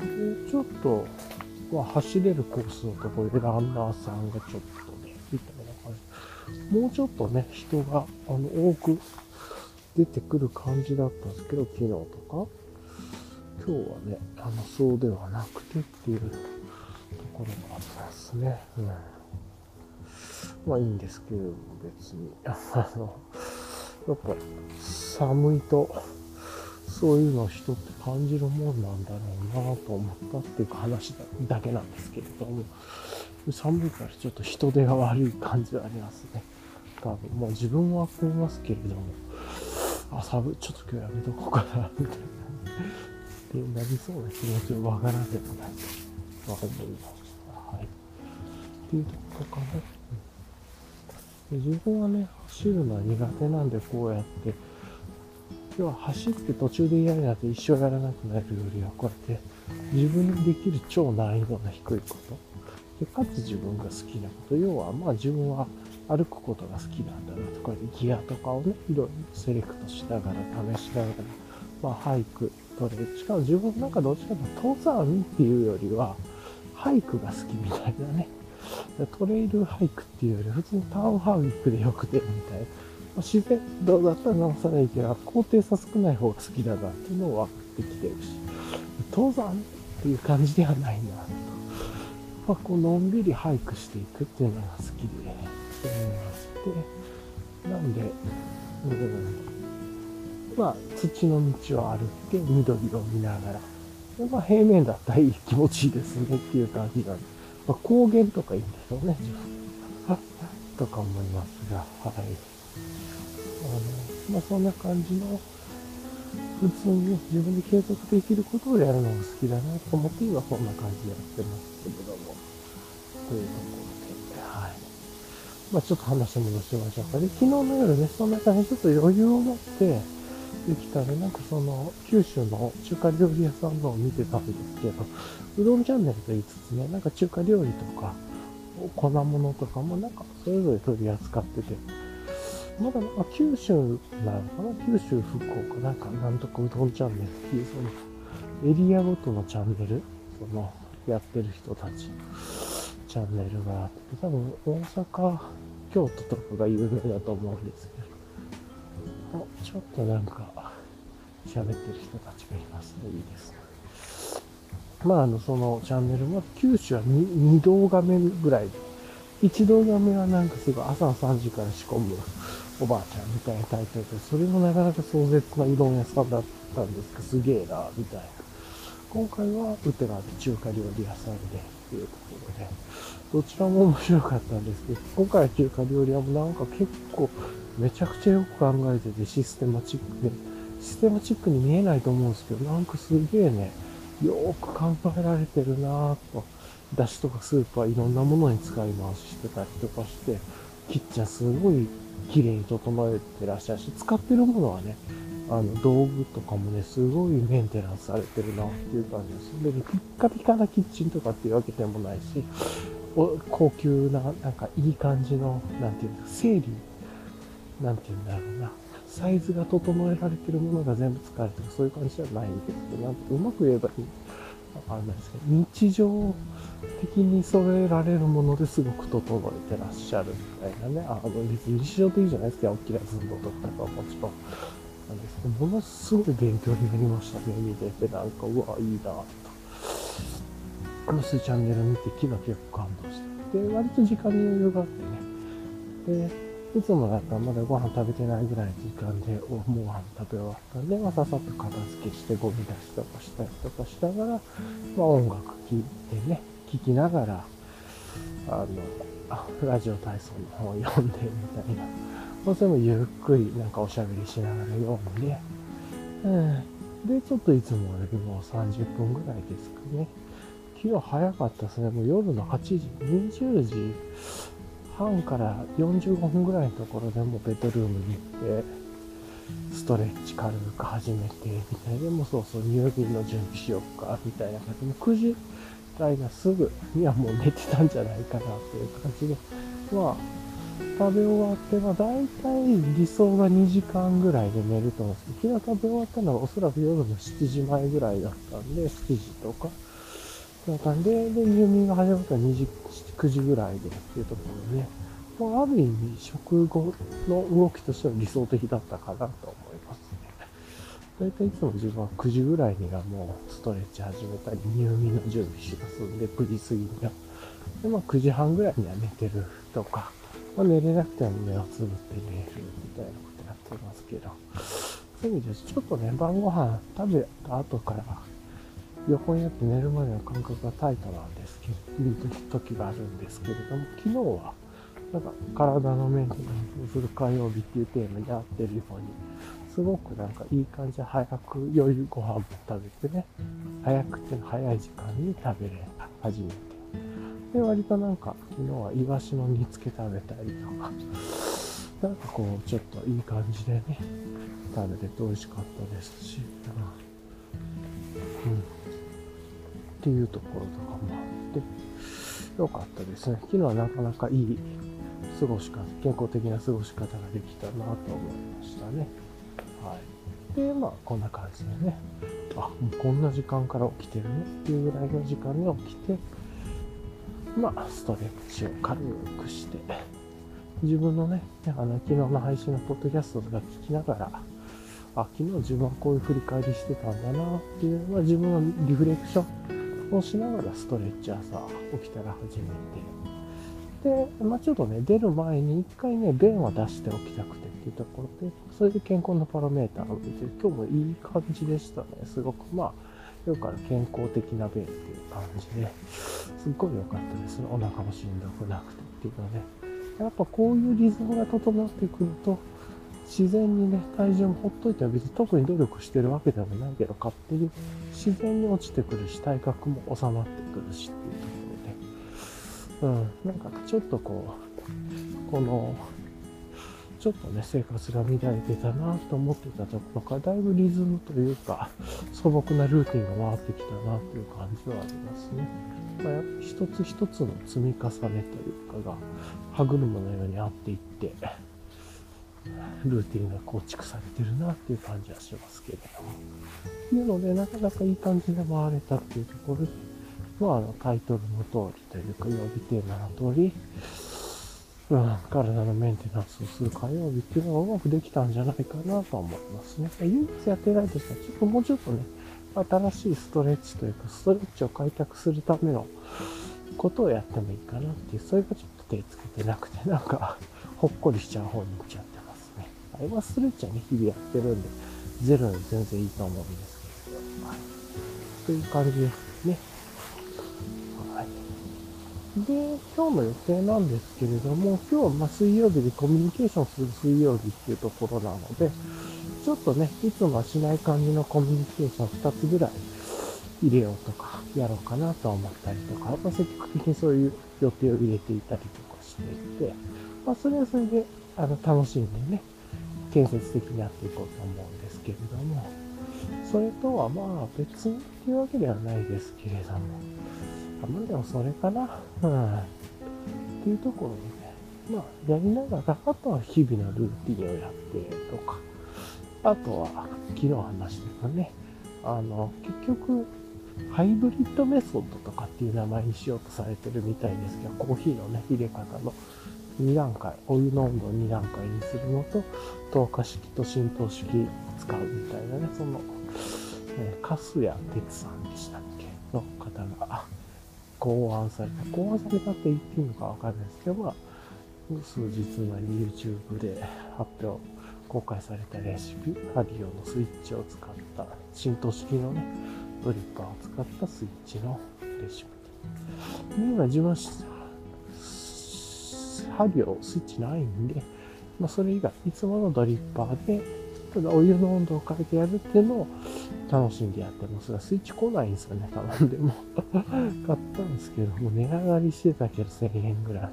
見て。で、ちょっと、まあ、走れるコースのところでランナーさんがちょっとね、みたいな感じ。もうちょっとね、人が、あの、多く出てくる感じだったんですけど、昨日とか。今日はね、あの、そうではなくてっていうところがあったんですね。うん。まあいいんですけど、別に。あの、やっぱ寒いと、そういうのを人って感じるもんなんだろうなと思ったっていう話だけなんですけれども、寒いからちょっと人手が悪い感じはありますね。多分、もう自分は食いますけれども、あ、寒い、ちょっと今日やめとこうかな、みたいな。ってなりそうな気持ちはわからんでもないと思います。はい。っていうところかな。自分はね、走るのは苦手なんで、こうやって、要は走って途中で嫌になって一生やらなくなるよりは、こうやって自分にできる超難易度の低いこと、でかつ自分が好きなこと、要はまあ自分は歩くことが好きなんだなと、こうやってギアとかをね、いろいろセレクトしながら、試しながら、まあハイク、トレしかも自分なんかどっちかというと登山っていうよりは、ハイクが好きみたいなね。トレイルハイクっていうより、普通にタウンハウイクでよくてみたいな。自然道だったら直さないけど、高低差少ない方が好きだなっていうのは分かってきてるし、登山っていう感じではないなと。まあ、こう、のんびりハイクしていくっていうのが好きで、思いまして、なんで、うん、まあ、土の道を歩いて緑を見ながら、まあ、平面だったらいい気持ちいいですねっていう感じなんで、まあ、高原とかいいんでしょうね、自分。とか思いますが、はい。まあ、そんな感じの、普通に自分で継続できることをやるのが好きだなと思って今こんな感じでやってますけれども、というところで、はい。まあ、ちょっと話戻しましょうか。で、昨日の夜ね、そんな感じでちょっと余裕を持ってできたら、なんかその、九州の中華料理屋さんのを見てたんですけど、うどんチャンネルと言いつつね、なんか中華料理とか、粉物とかもなんかそれぞれ取り扱ってて、まだなんか九州なのかな？九州、福岡、なんかなんとかうどんチャンネルっていう、その、エリアごとのチャンネル、その、やってる人たち、チャンネルがあって、多分大阪、京都とかが有名だと思うんですけど、ちょっとなんか、喋ってる人たちがいますね。いいですね。まあ、あの、そのチャンネルも、九州は 2, 2動画目ぐらいで、1動画目はなんかすごい朝3時から仕込むおばあちゃんみたいなタイトルで、それもなかなか壮絶なうどん屋さんだったんですけど、すげえな、みたいな。今回は、ウテラで中華料理屋さんで、っていうところで、どちらも面白かったんですけど、今回は中華料理屋もなんか結構、めちゃくちゃよく考えてて、システマチックで、システマチックに見えないと思うんですけど、なんかすげえね、よーく考えられてるなぁと。だしとかスープはいろんなものに使い回ししてたりとかして、キッチンすごい綺麗に整えてらっしゃるし、使ってるものはね、あの、道具とかもね、すごいメンテナンスされてるなっていう感じです。で、ねピッカピカなキッチンとかっていうわけでもないし、お高級な、なんかいい感じの、なんていうか、整理、なんていうんだろうな。サイズが整えられてるものが全部使われてる、そういう感じじゃないんですけど、なんうまく言えばいい。わかんないですけど、日常的に揃えられるものですごく整えてらっしゃるみたいなね。あの、別に日常的じゃないですけど、大きな寸胴とかはもちろん。なんですけど、ものすごい勉強になりましたね、見てて。なんか、うわ、いいなと。このスチャンネル見て、昨日結構感動して。で、割と時間に余裕があってね。で、いつもだったらまだご飯食べてないぐらいの時間で、もうご飯食べ終わったんで、まあ、ささっと片付けしてゴミ出しとかしたりとかしながら、まあ、音楽聴いてね、聴きながら、あの、ラジオ体操の方を読んでみたいな。まあ、それもゆっくりなんかおしゃべりしながら読んで、うん。で、ちょっといつもよりも30分ぐらいですかね。昨日早かったですね。もう夜の8時、20時半から45分ぐらいのところでもベッドルームに行って、ストレッチ軽く始めて、みたいな。でもそうそう、入院の準備しようか、みたいな感じで、9時台がすぐにはもう寝てたんじゃないかなっていう感じで、まあ、食べ終わって、まあ大体理想が2時間ぐらいで寝ると思うんですけど、昨日食べ終わったのはおそらく夜の7時前ぐらいだったんで、7時とか、そんな感じで、で、入眠が始まったら2時、9時ぐらいでっていうところでね、まあ、ある意味食後の動きとしては理想的だったかなと思います。大体いつも自分は9時ぐらいにはもうストレッチ始めたり、入眠の準備しますんで、9時過ぎには。で、まあ9時半ぐらいには寝てるとか、まあ、寝れなくても目をつぶって寝るみたいなことやってますけど、そういう意味でちょっとね、晩ご飯食べた後から、横になって寝るまでの間隔がタイトなんですけど、いる時があるんですけれども、昨日は、なんか体のメンテナンスする火曜日っていうテーマに合ってるように、すごくなんかいい感じで早く余裕ご飯も食べてね、早くて早い時間に食べれ始めて。で、割となんか昨日はイワシの煮付け食べたりとか、なんかこうちょっといい感じでね、食べてて美味しかったですし、うん。っていうところとかもあって、良かったですね。昨日はなかなかいい過ごし方、健康的な過ごし方ができたなと思いましたね。で、まあ、こんな感じでね、あ、こんな時間から起きてるねっていうぐらいの時間に起きて、まあ、ストレッチを軽くして、自分のね、あの、昨日の配信のポッドキャストとか聞きながら、あ、昨日自分はこういう振り返りしてたんだなっていう、まあ、自分のリフレクションをしながらストレッチ朝起きたら始めて、で、まあ、ちょっとね、出る前に一回ね、便を出しておきたくてっていうところで、それで健康のパラメーターを見て、今日もいい感じでしたね。すごく、まあ、よくある健康的な便っていう感じで、すっごい良かったですね。お腹もしんどくなくてっていうので、やっぱこういうリズムが整ってくると、自然にね、体重もほっといては別に特に努力してるわけでもないけど、勝手に自然に落ちてくるし、体格も収まってくるしっていうところ、うん、なんかちょっとこう、この、ちょっとね、生活が乱れてたなと思ってたところから、だいぶリズムというか、素朴なルーティンが回ってきたなという感じはありますね。まあ、一つ一つの積み重ねというかが、歯車のようにあっていって、ルーティンが構築されてるなっていう感じはしますけれども。いうので、なかなかいい感じで回れたっていうところで、まあ、あの、タイトルの通りというか、曜日テーマの通り、うん、体のメンテナンスをする火曜日っていうのがうまくできたんじゃないかなと思いますね。唯一やってないとしたら、ちょっともうちょっとね、新しいストレッチというか、ストレッチを開拓するためのことをやってもいいかなっていう、それがちょっと手つけてなくて、なんか、ほっこりしちゃう方に行っちゃってますね。あれはストレッチはね、日々やってるんで、ゼロより全然いいと思うんですけど、はい。という感じですね。で、今日の予定なんですけれども、今日はま水曜日でコミュニケーションする水曜日っていうところなので、ちょっとね、いつもはしない感じのコミュニケーション2つぐらい入れようとか、やろうかなと思ったりとか、まあ、積極的にそういう予定を入れていたりとかしていて、まあ、それはそれで、あの、楽しんでね、建設的にやっていこうと思うんですけれども、それとはまあ別にっていうわけではないですけれども、まあでもそれかな。うん。っていうところで、ね、まあやりながら、あとは日々のルーティンをやってとか、あとは昨日話してたね、あの、結局、ハイブリッドメソッドとかっていう名前にしようとされてるみたいですけど、コーヒーのね、入れ方の2段階、お湯の温度を2段階にするのと、透過式と浸透式使うみたいなね、その、えー、カス哲さんでしたっけの方が考案された、考案されたって言っていいのかわかんないですけど、数日前に YouTube で発表、公開されたレシピ、ハリオのスイッチを使った、浸透式のね、ドリッパーを使ったスイッチのレシピ。今自分は、ハリオスイッチないんで、まあ、それ以外、いつものドリッパーで、ただお湯の温度を変えてやるっていうのを楽しんでやってますが、スイッチ来ないんですよね、頼んでも。買ったんですけども、値上がりしてたけど1000円ぐらい。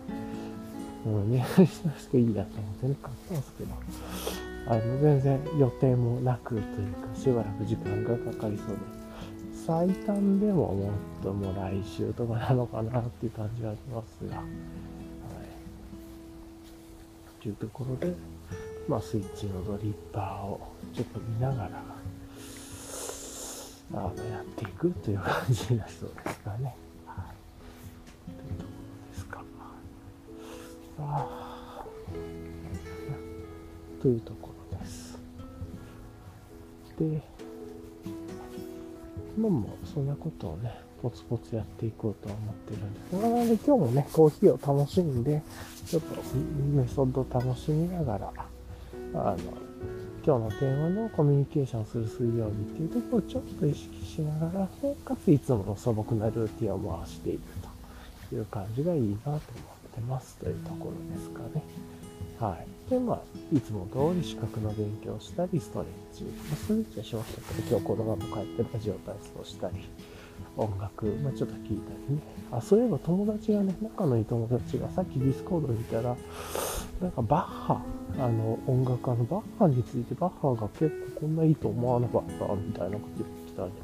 うん、値上がりしたらしかいいやと思ってね、買ったんですけど、あの、全然予定もなくというか、しばらく時間がかかりそうで、最短でももっともう来週とかなのかなっていう感じはありますが、はい。というところで、まあ、スイッチのドリッパーをちょっと見ながら、あの、やっていくという感じになそうですかね。はい。というところですか。ああ。というところです。で、まあまあ、そんなことをね、ポツポツやっていこうと思ってるんですが、なので今日もね、コーヒーを楽しんで、ちょっとメソッド楽しみながら、あの、今日のテーマのコミュニケーションする水曜日っていうところをちょっと意識しながら、かついつもの素朴なルーティンを回しているという感じがいいなと思ってますというところですかね。はい。で、まあ、いつも通り資格の勉強をしたり、ストレッチ。まあ、ストレッチはしましたけど、今日子供も帰ってラジオ体操したり、音楽、まあ、ちょっと聞いたりね。あ、そういえば友達がね、仲のいい友達がさっきディスコード見たら、なんかバッハ、あの、音楽家のバッハについてバッハが結構こんないいと思わなかったみたいなこと言ってたんで、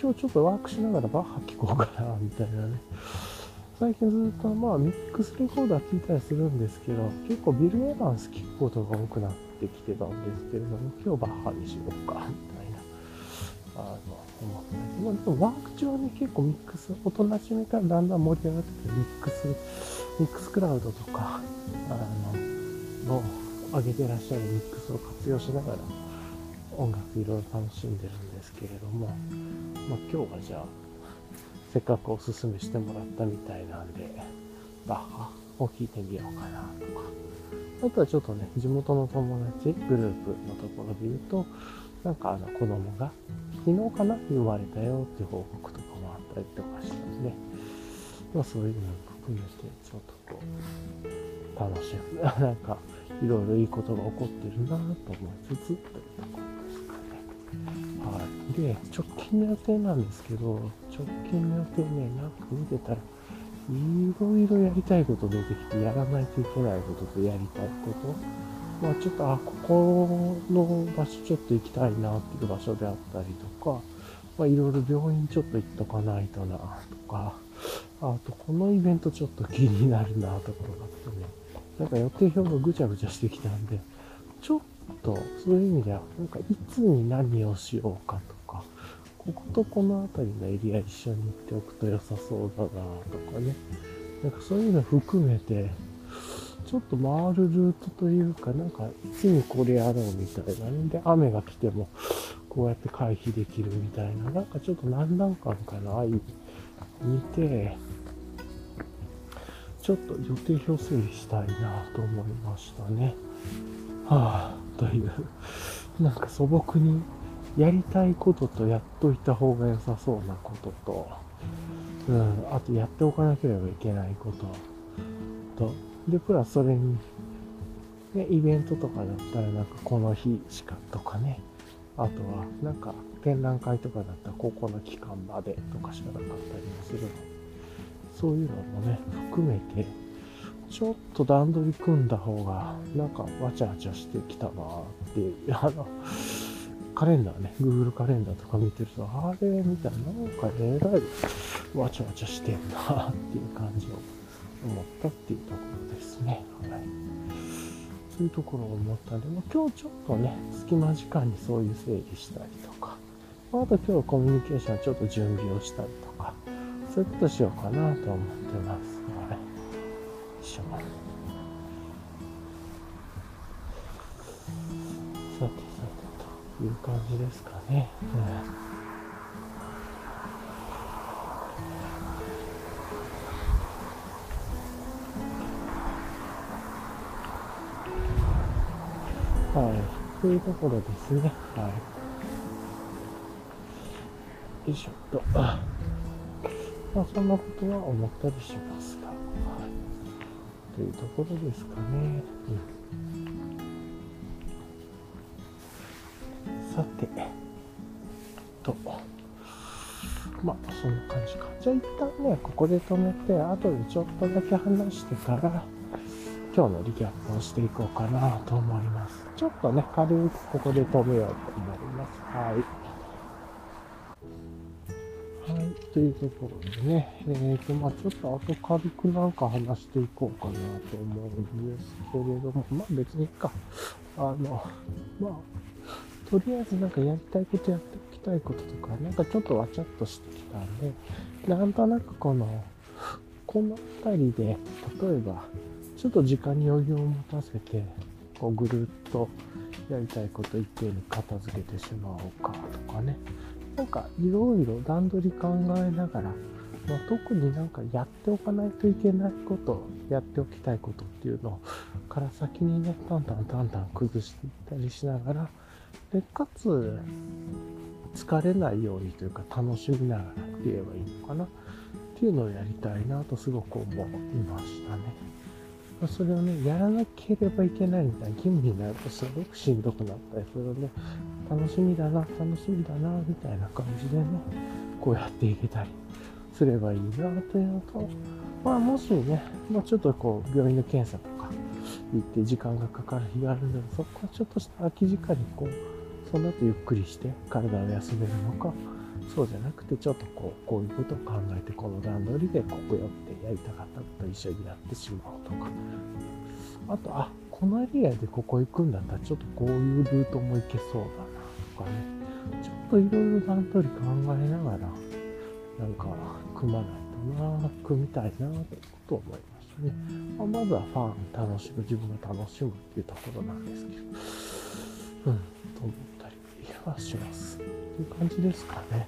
今日ちょっとワークしながらバッハ聴こうかな、みたいなね。最近ずっとまあミックスレコーダー聞いたりするんですけど、結構ビル・エヴァンス聞くことが多くなってきてたんですけれども、今日バッハにしようか、みたいな、あの、思ったり。まあでもワーク中はね、結構ミックス、大人しめからだんだん盛り上がってて、ミックス、ミックスクラウドとか、あの、の上げてらっしゃるミックスを活用しながら、音楽いろいろ楽しんでるんですけれども、まあ今日はじゃあ、せっかくおすすめしてもらったみたいなんで、バッハを聞いてみようかなとか。あとはちょっとね、地元の友達、グループのところで言うと、なんかあの子供が昨日かな？生まれたよっていう報告とかもあったりとかしたんで、まあそういうの含めてちょっとこう、楽しむ。なんかい。ろい。ろい。い。ことが起こってるなと思い。つつとい。うところですかねはい。で、直近の予定なんですけど、直近の予定ね、なんか見てたら、い。ろい。ろやりたい。こと出てきて、やらない。とい。けない。こととやりたい。こと。まあちょっと、あ、ここの場所ちょっと行きたい。なってい。う場所であったりとか、まあい。ろい。ろ病院ちょっと行っとかない。となとか、あとこのイベントちょっと気になるなところがあってね、なんか予定表がぐちゃぐちゃしてきたんで、ちょっと、そういう意味では、なんかいつに何をしようかとか、こことこの辺りのエリア一緒に行っておくと良さそうだなとかね、なんかそういうの含めて、ちょっと回るルートというか、なんか、いつにこれやろうみたいなね。で、雨が来ても、こうやって回避できるみたいな、なんかちょっと何段階かな、見て、ちょっと予定表整理したいなと思いましたね。はぁ、という、なんか素朴にやりたいこととやっといた方が良さそうなことと、うん、あとやっておかなければいけないことと、で、プラスそれに、ね、イベントとかだったらなんかこの日しかとかね、あとはなんか展覧会とかだったらここの期間までとかしかなかったりもするの、そういうのもね、含めて、ちょっと段取り組んだ方が、なんかわちゃわちゃしてきたなっていう、あの、カレンダーね、Google カレンダーとか見てると、あれみたいな、なんかえらいわちゃわちゃしてんなっていう感じを思ったっていうところですね。はい。そういうところを思ったんで、今日ちょっとね、隙間時間にそういう整理したりとか、あと今日コミュニケーションちょっと準備をしたりとか、そういうことしようかなと思ってます。はいしょ。さてさてという感じですかね。うん、はい。というところですね。はい。よいしょっと。まあ、そんなことは思ったりしますが。はいというところですかね。うん、さて、と、まあ、そんな感じか。じゃあ一旦ね、ここで止めて、後でちょっとだけ話してから、今日のリキャップをしていこうかなと思います。ちょっとね、軽くここで止めようと思います。はい。というところでね、えーと、まあちょっと後軽くなんか話していこうかなと思うんですけれども、まあ別にいいか。あの、まあ、とりあえずなんかやりたいことやっておきたいこととか、なんかちょっとわちゃっとしてきたんで、なんとなくこの、この辺りで、例えば、ちょっと時間に余裕を持たせて、こうぐるっとやりたいこと一定に片付けてしまおうかとかね。なんかいろいろ段取り考えながら、まあ、特になんかやっておかないといけないこと、やっておきたいことっていうのから先にね、タンタンタンタン崩していったりしながら、で、かつ、疲れないようにというか楽しみながらって言えばいいのかなっていうのをやりたいなとすごく思いましたね。それをね、やらなければいけないみたいな義務になるとすごくしんどくなったりするので、楽しみだな、楽しみだな、みたいな感じでね、こうやっていけたりすればいいなというのと、まあもしね、まあ、ちょっとこう病院の検査とか行って時間がかかる日があるので、そこはちょっとした空き時間にこう、その後ゆっくりして体を休めるのか、そうじゃなくてちょっとこうこういうことを考えてこの段取りでここ寄ってやりたかったこと一緒にやってしまうとかあとあこのエリアでここ行くんだったらちょっとこういうルートも行けそうだなとかね。ちょっといろいろ段取り考えながらなんか組まないとな組みたいなということを思いましたね、まあ、まずはファン楽しむ自分が楽しむっていうところなんですけど。うんと思りはしますっていう感じですかね。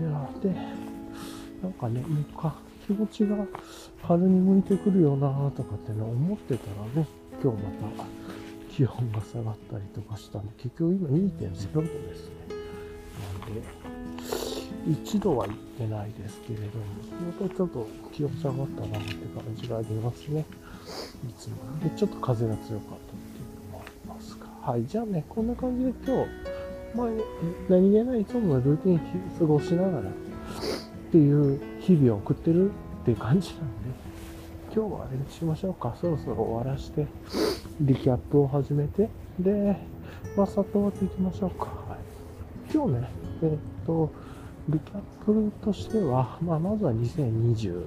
いやで、なんかね、か気持ちが春に向いてくるよなとかってね、思ってたらね、今日また気温が下がったりとかしたんで、結局今2.0度ですね。なんで、1度は行ってないですけれども、またちょっと気温下がったなって感じがありますね。いつも。で、ちょっと風が強かったはい、じゃあね、こんな感じで今日、まあ、何気ないいつものルーティン過ごしながらっていう日々を送ってるっていう感じなんで、今日はあれにしましょうか。そろそろ終わらして、リキャップを始めて、で、まあ、さっと終わっていきましょうか。はい、今日ね、えー、っと、リキャップとしては、まあ、まずは2023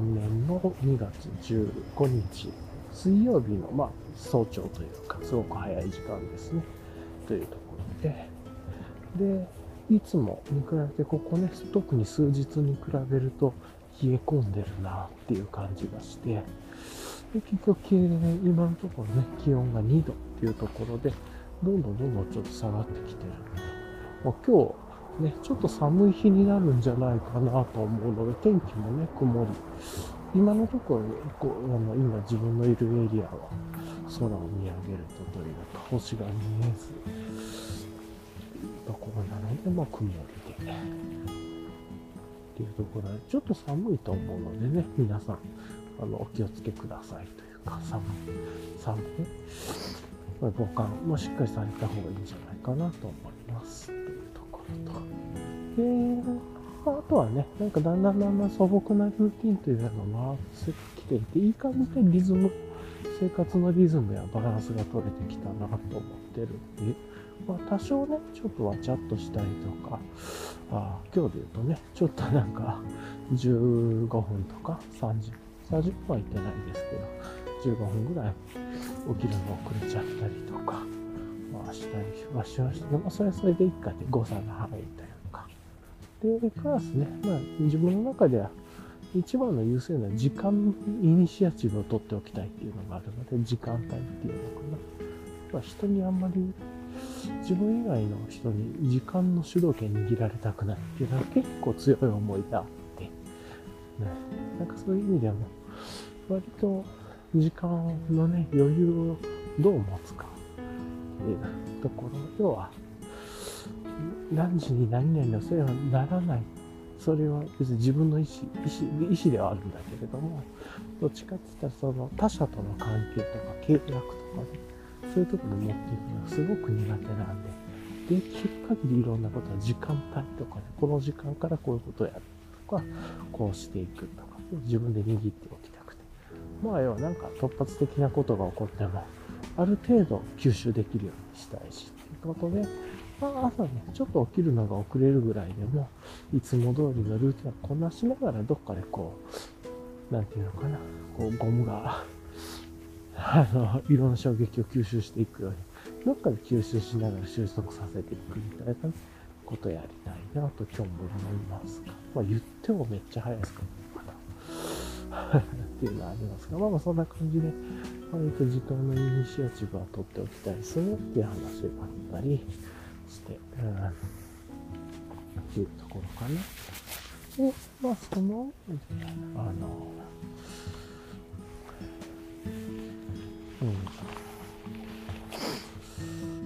年の2月15日、水曜日の、まあ、早朝というか、すごく早い時間ですね。というとて、で、でいつもに比べて、ここね、特に数日に比べると冷え込んでるなっていう感じがして、で結局、今のところね、気温が2度っていうところで、どんどんどんどんちょっと下がってきてる。まあ、今日、ね、ちょっと寒い日になるんじゃないかなと思うので、天気もね、曇り。今のところ、こうあの今自分のいるエリアは空を見上げるとというか星が見えず、ところなので、まあ、曇りで。っていうところで、ちょっと寒いと思うのでね、皆さん、あの、お気をつけくださいというか、寒い、寒い、まあ、防寒もしっかりされた方がいいんじゃないかなと思います。というところと。あとはね、なんかだんだんだんだん素朴なルーティンというのが回ってきていて、いい感じでリズム、生活のリズムやバランスが取れてきたなと思ってるんで、まあ、多少ね、ちょっとわちゃっとしたりとか、あ今日で言うとね、ちょっとなんか15分とか30、30分は行ってないですけど、15分ぐらい起きるの遅れちゃったりとか、まあしたりはしました。けど、まあ、それはそれでいいかって誤差が入ったりとか。で、プラスね、まあ自分の中では一番の優先な時間イニシアチブを取っておきたいっていうのがあるので、時間帯っていうのかな。まあ、人にあんまり自分以外の人に時間の主導権握られたくないっていうのは結構強い思いがあって、ね、なんかそういう意味でも、割と時間のね、余裕をどう持つかっていうところ、要は、何時に何々のせいはならない。それは別に自分の意思、意思、意思ではあるんだけれども、どっちかって言ったらその他者との関係とか契約とかね、そういうところに持っていくのがすごく苦手なんで、できる限りいろんなことは時間帯とかね、この時間からこういうことをやるとか、こうしていくとか、自分で握っておきたくて。まあ要はなんか突発的なことが起こっても、ある程度吸収できるようにしたいし、ということで、まあ、朝ね、ちょっと起きるのが遅れるぐらいでも、いつも通りのルーティンをこなしながら、どっかでこう、なんていうのかな、こう、ゴムがあの、いろんな衝撃を吸収していくように、どっかで吸収しながら収束させていくみたいなことやりたいなと今日も思いますが、まあ言ってもめっちゃ早いですからま。っていうのはありますが、まあまあそんな感じで、割と時間のイニシアチブは取っておきたいですねっていう話があったりして、うん、っていうところかな。で、まあ、その、あの、うん。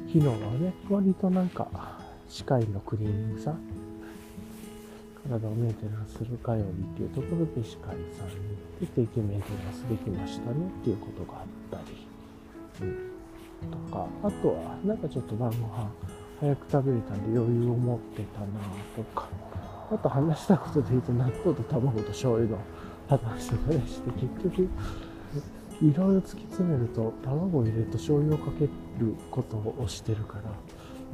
昨日はね、割となんか、歯科医のクリーニングさん、体をメンテナンスする火曜日っていうところで歯科医さんに行って定期メンテナンスできましたねっていうことがあったり、うん、とか、あとは、なんかちょっと晩ご飯早く食べれたんで余裕を持ってたなとか、あと話したことで言うと納豆と卵と醤油の話とかねして結局いろいろ突き詰めると卵を入れると醤油をかけることをしてるから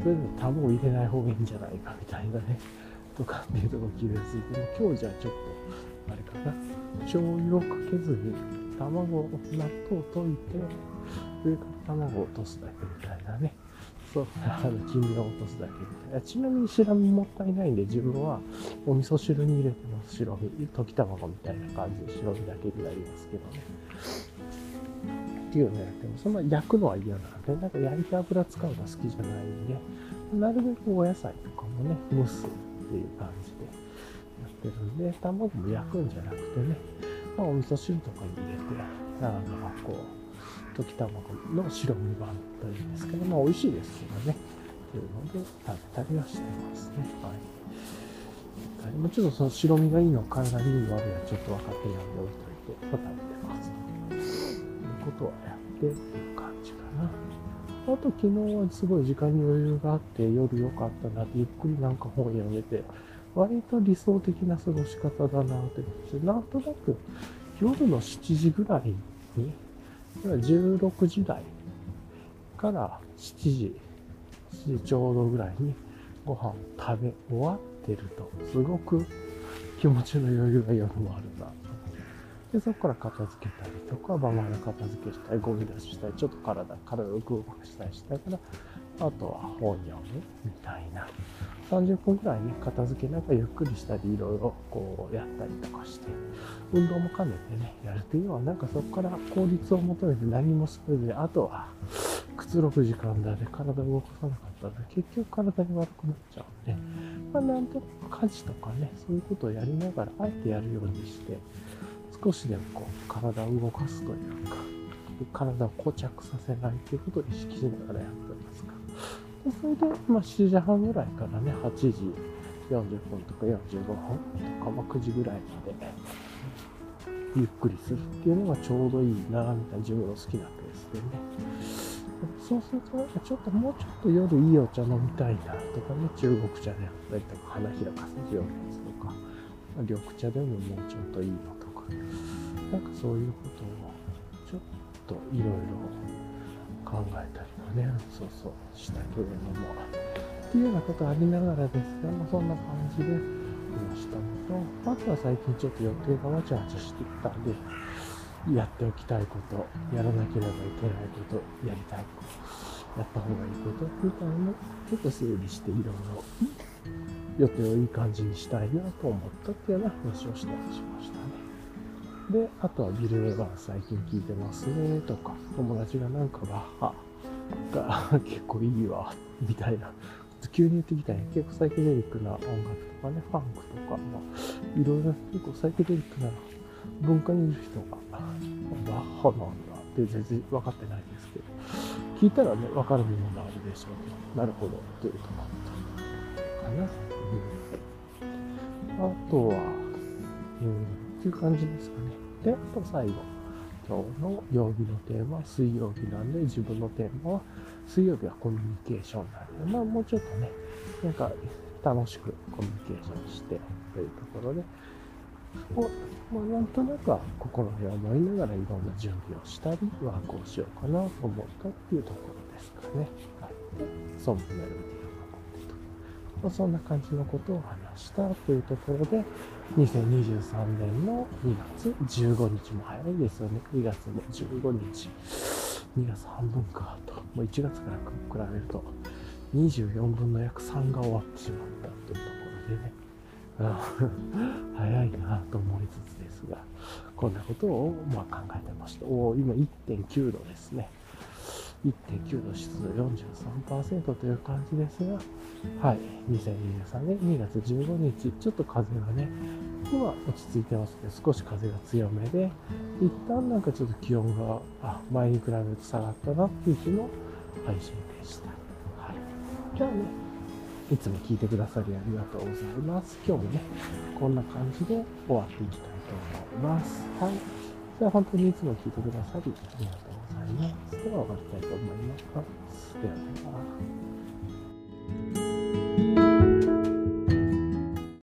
それで卵を入れない方がいいんじゃないかみたいなねとかっていうとこ気がついても今日じゃちょっとあれかな。醤油をかけずに卵納豆を溶いて上から卵を落とすだけみたいなね。そう、あの、金魚を落とすだけみたいな。ちなみに白身もったいないんで、自分はお味噌汁に入れてます。白身。溶き卵みたいな感じで白身だけでやりますけどね。っていうね、でもそんな焼くのは嫌なんで、なんか焼いて油使うのが好きじゃないんで、なるべくお野菜とかもね、蒸すっていう感じでやってるんで、卵も焼くんじゃなくてね、まあ、お味噌汁とかに入れて、あの、こう、溶き卵の白身版というんですけど、まあ美味しいですけどね。というので食べたりはしてますね。はい。もちろんその白身がいいの体にいい悪いはちょっと分かってないんで置いといて、ま、食べてます。ということはやってっていう感じかな。あと昨日はすごい時間に余裕があって夜良かったなってゆっくりなんか本読めて割と理想的な過ごし方だなってなんとなく夜の7時ぐらいに16時台から7時、7時ちょうどぐらいにご飯を食べ終わってると、すごく気持ちの余裕が夜もあるなで、そこから片付けたりとか、晩ご飯片付けしたり、ゴミ出ししたり、ちょっと体、体を動かしたりしたから、あとは本読むみたいな。30分くらいね、片付けなんかゆっくりしたり、いろいろこうやったりとかして、運動も兼ねてね、やるというのは、なんかそこから効率を求めて何もせずに、あとは、くつろぐ時間だで体を動かさなかったら、結局体に悪くなっちゃうんで、まあなんとなく家事とかね、そういうことをやりながら、あえてやるようにして、少しでもこう、体を動かすというか、体を固着させないということを意識しながらやってますか。でそれで、まあ、7時半ぐらいからね、8時40分とか45分とか、まあ、9時ぐらいまで、ゆっくりするっていうのがちょうどいいな、みたいな自分の好きなペースでね。そうすると、なんかちょっともうちょっと夜いいお茶飲みたいなとかね、中国茶であったりとか、花開かせるようなやつとか、緑茶でももうちょっといいのとか、なんかそういうことをちょっといろいろ考えたりもね、そうそう、したけれども、っていうようなことありながらですね、まあ、そんな感じでいましたのと、あとは最近ちょっと予定がわちゃわちゃしてきたんで、やっておきたいこと、やらなければいけないこと、やりたいこと、やった方がいいことみたいなのちょっと整理していろいろ予定をいい感じにしたいなと思ったっていうような話をしたりしましたね。で、あとはビル・エヴァン最近聞いてますねとか、友達がなんかバッハが結構いいわ、みたいな。急に言ってきたね。結構サイケデリックな音楽とかね、ファンクとか、まあ、いろいろ結構サイケデリックな文化にいる人が、バッハなんだって全然分かってないんですけど、聞いたらね、分かるものがあるでしょう。なるほど、というところかな。うん、あとは、うんっていう感じですかね。で、あと最後。今日の曜日のテーマは水曜日なんで、自分のテーマは水曜日はコミュニケーションなんで、まあもうちょっとね、なんか楽しくコミュニケーションしてというところで、を、まあなんとなく心で思いながらいろんな準備をしたり、ワークをしようかなと思ったっていうところですかね。はい。で、そんなメロディーを守ってと。まあ、そんな感じのことを話したというところで、2023年の2月15日も早いですよね。2月の15日。2月半分かと。もう1月から比べると24分の約3が終わってしまったというところでね。早いなと思いつつですが、こんなことをまあ考えてました。おお今1.9度ですね。1.9度湿度43%という感じですが、はい、2023年2月15日、ちょっと風がね、今落ち着いてますけど、少し風が強めで、一旦なんかちょっと気温があ前に比べると下がったなっていう日の配信でした。はい。じゃあね、いつも聞いてくださりありがとうございます。今日もね、こんな感じで終わっていきたいと思います。はい。じゃあ本当にいつも聞いてくださりありがとうございます。では終わりたいと思います。ではでは。